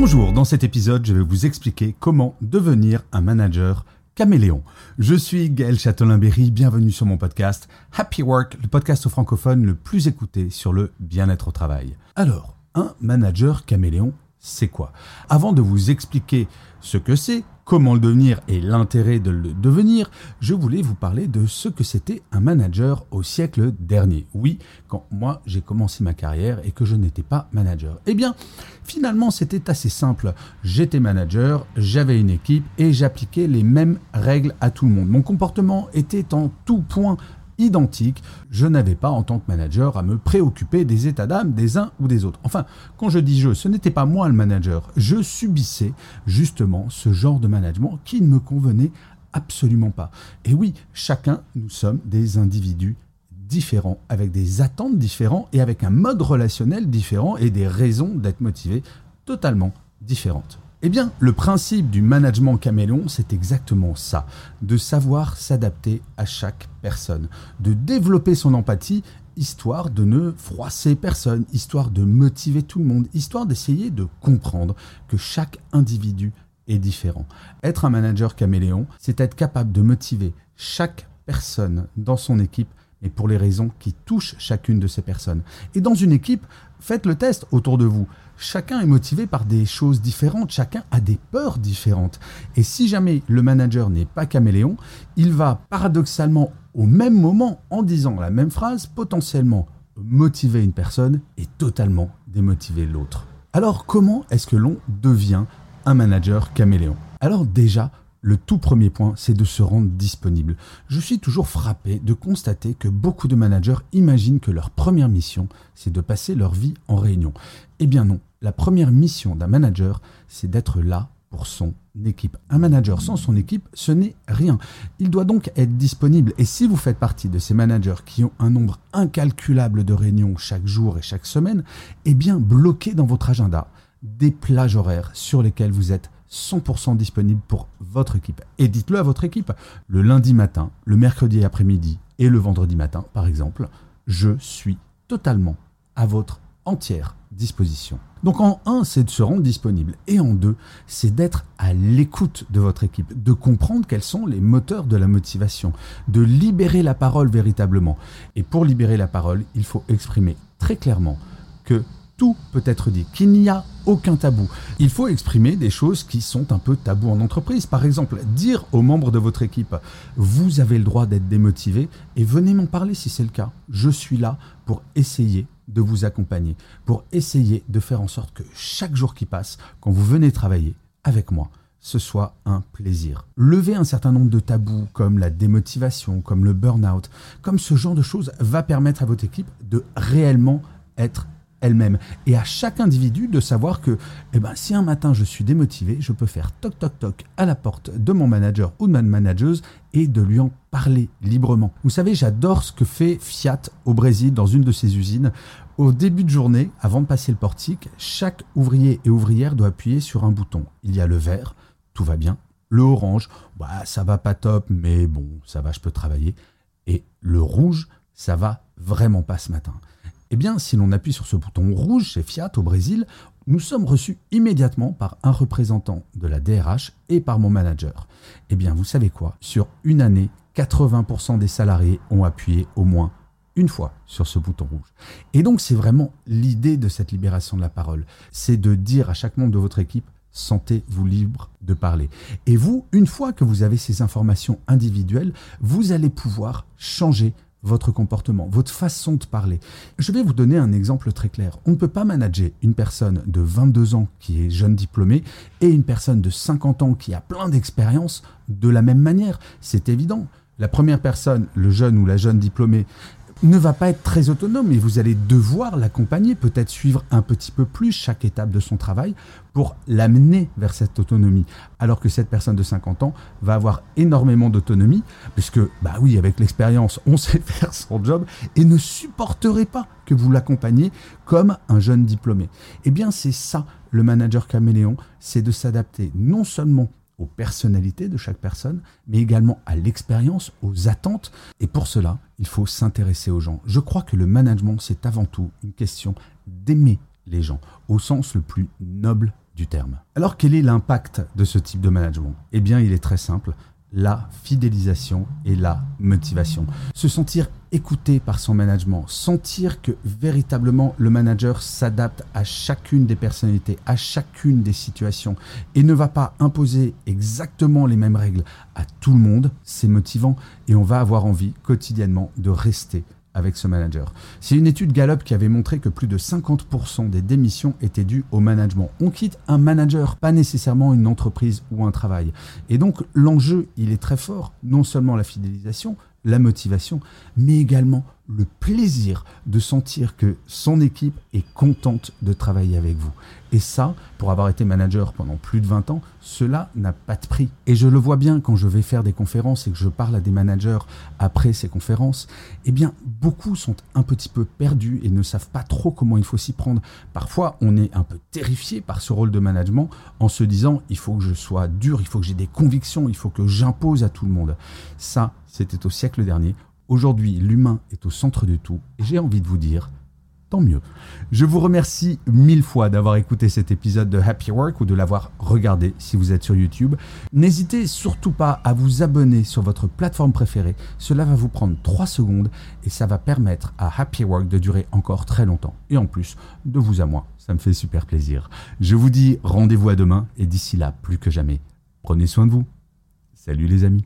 Bonjour, dans cet épisode, je vais vous expliquer comment devenir un manager caméléon. Je suis Gaël Châtelain-Berry, bienvenue sur mon podcast Happy Work, le podcast francophone le plus écouté sur le bien-être au travail. Alors, un manager caméléon, c'est quoi? Avant de vous expliquer ce que c'est, comment le devenir et l'intérêt de le devenir, je voulais vous parler de ce que c'était un manager au siècle dernier. Oui, quand moi j'ai commencé ma carrière et que je n'étais pas manager. Eh bien, finalement c'était assez simple. J'étais manager, j'avais une équipe et j'appliquais les mêmes règles à tout le monde. Mon comportement était en tout point identique, je n'avais pas en tant que manager à me préoccuper des états d'âme des uns ou des autres. Enfin, quand je dis je, ce n'était pas moi le manager, je subissais justement ce genre de management qui ne me convenait absolument pas. Et oui, chacun, nous sommes des individus différents, avec des attentes différentes et avec un mode relationnel différent et des raisons d'être motivés totalement différentes. Eh bien, le principe du management caméléon, c'est exactement ça, de savoir s'adapter à chaque personne, de développer son empathie, histoire de ne froisser personne, histoire de motiver tout le monde, histoire d'essayer de comprendre que chaque individu est différent. Être un manager caméléon, c'est être capable de motiver chaque personne dans son équipe mais pour les raisons qui touchent chacune de ces personnes. Et dans une équipe, faites le test autour de vous. Chacun est motivé par des choses différentes, chacun a des peurs différentes. Et si jamais le manager n'est pas caméléon, il va paradoxalement au même moment, en disant la même phrase, potentiellement motiver une personne et totalement démotiver l'autre. Alors comment est-ce que l'on devient un manager caméléon? Alors déjà, le tout premier point, c'est de se rendre disponible. Je suis toujours frappé de constater que beaucoup de managers imaginent que leur première mission, c'est de passer leur vie en réunion. Eh bien non, la première mission d'un manager, c'est d'être là pour son équipe. Un manager sans son équipe, ce n'est rien. Il doit donc être disponible. Et si vous faites partie de ces managers qui ont un nombre incalculable de réunions chaque jour et chaque semaine, eh bien bloquez dans votre agenda des plages horaires sur lesquelles vous êtes 100% disponible pour votre équipe. Et dites-le à votre équipe. Le lundi matin, le mercredi après-midi et le vendredi matin, par exemple, je suis totalement à votre entière disposition. Donc en un, c'est de se rendre disponible. Et en deux, c'est d'être à l'écoute de votre équipe, de comprendre quels sont les moteurs de la motivation, de libérer la parole véritablement. Et pour libérer la parole, il faut exprimer très clairement que tout peut être dit, qu'il n'y a aucun tabou. Il faut exprimer des choses qui sont un peu tabous en entreprise. Par exemple, dire aux membres de votre équipe, vous avez le droit d'être démotivé et venez m'en parler si c'est le cas. Je suis là pour essayer de vous accompagner, pour essayer de faire en sorte que chaque jour qui passe, quand vous venez travailler avec moi, ce soit un plaisir. Lever un certain nombre de tabous comme la démotivation, comme le burn-out, comme ce genre de choses va permettre à votre équipe de réellement être elle-même et à chaque individu de savoir que eh ben, si un matin je suis démotivé, je peux faire toc toc toc à la porte de mon manager ou de ma manageuse et de lui en parler librement. Vous savez, j'adore ce que fait Fiat au Brésil dans une de ses usines. Au début de journée, avant de passer le portique, chaque ouvrier et ouvrière doit appuyer sur un bouton. Il y a le vert, tout va bien. Le orange, bah, ça va pas top, mais bon, ça va, je peux travailler. Et le rouge, ça va vraiment pas ce matin. Eh bien, si l'on appuie sur ce bouton rouge chez Fiat au Brésil, nous sommes reçus immédiatement par un représentant de la DRH et par mon manager. Eh bien, vous savez quoi? Sur une année, 80% des salariés ont appuyé au moins une fois sur ce bouton rouge. Et donc, c'est vraiment l'idée de cette libération de la parole. C'est de dire à chaque membre de votre équipe, sentez-vous libre de parler. Et vous, une fois que vous avez ces informations individuelles, vous allez pouvoir changer votre comportement, votre façon de parler. Je vais vous donner un exemple très clair. On ne peut pas manager une personne de 22 ans qui est jeune diplômé et une personne de 50 ans qui a plein d'expérience de la même manière. C'est évident. La première personne, le jeune ou la jeune diplômée, ne va pas être très autonome et vous allez devoir l'accompagner, peut-être suivre un petit peu plus chaque étape de son travail pour l'amener vers cette autonomie. Alors que cette personne de 50 ans va avoir énormément d'autonomie, puisque, bah oui, avec l'expérience, on sait faire son job et ne supporterait pas que vous l'accompagniez comme un jeune diplômé. Eh bien, c'est ça, le manager caméléon, c'est de s'adapter non seulement aux personnalités de chaque personne, mais également à l'expérience, aux attentes. Et pour cela, il faut s'intéresser aux gens. Je crois que le management, c'est avant tout une question d'aimer les gens, au sens le plus noble du terme. Alors quel est l'impact de ce type de management? Eh bien il est très simple, la fidélisation et la motivation. Se sentir écouté par son management, sentir que véritablement le manager s'adapte à chacune des personnalités, à chacune des situations et ne va pas imposer exactement les mêmes règles à tout le monde, c'est motivant et on va avoir envie quotidiennement de rester avec ce manager. C'est une étude Gallup qui avait montré que plus de 50% des démissions étaient dues au management. On quitte un manager, pas nécessairement une entreprise ou un travail. Et donc l'enjeu, il est très fort, non seulement la fidélisation, la motivation, mais également le plaisir de sentir que son équipe est contente de travailler avec vous. Et ça, pour avoir été manager pendant plus de 20 ans, cela n'a pas de prix. Et je le vois bien quand je vais faire des conférences et que je parle à des managers après ces conférences, eh bien, beaucoup sont un petit peu perdus et ne savent pas trop comment il faut s'y prendre. Parfois, on est un peu terrifié par ce rôle de management en se disant, il faut que je sois dur, il faut que j'ai des convictions, il faut que j'impose à tout le monde. Ça, c'était au siècle dernier. Aujourd'hui, l'humain est au centre de tout. Et j'ai envie de vous dire, tant mieux. Je vous remercie mille fois d'avoir écouté cet épisode de Happy Work ou de l'avoir regardé si vous êtes sur YouTube. N'hésitez surtout pas à vous abonner sur votre plateforme préférée. Cela va vous prendre 3 secondes et ça va permettre à Happy Work de durer encore très longtemps. Et en plus, de vous à moi, ça me fait super plaisir. Je vous dis rendez-vous à demain et d'ici là, plus que jamais, prenez soin de vous. Salut les amis.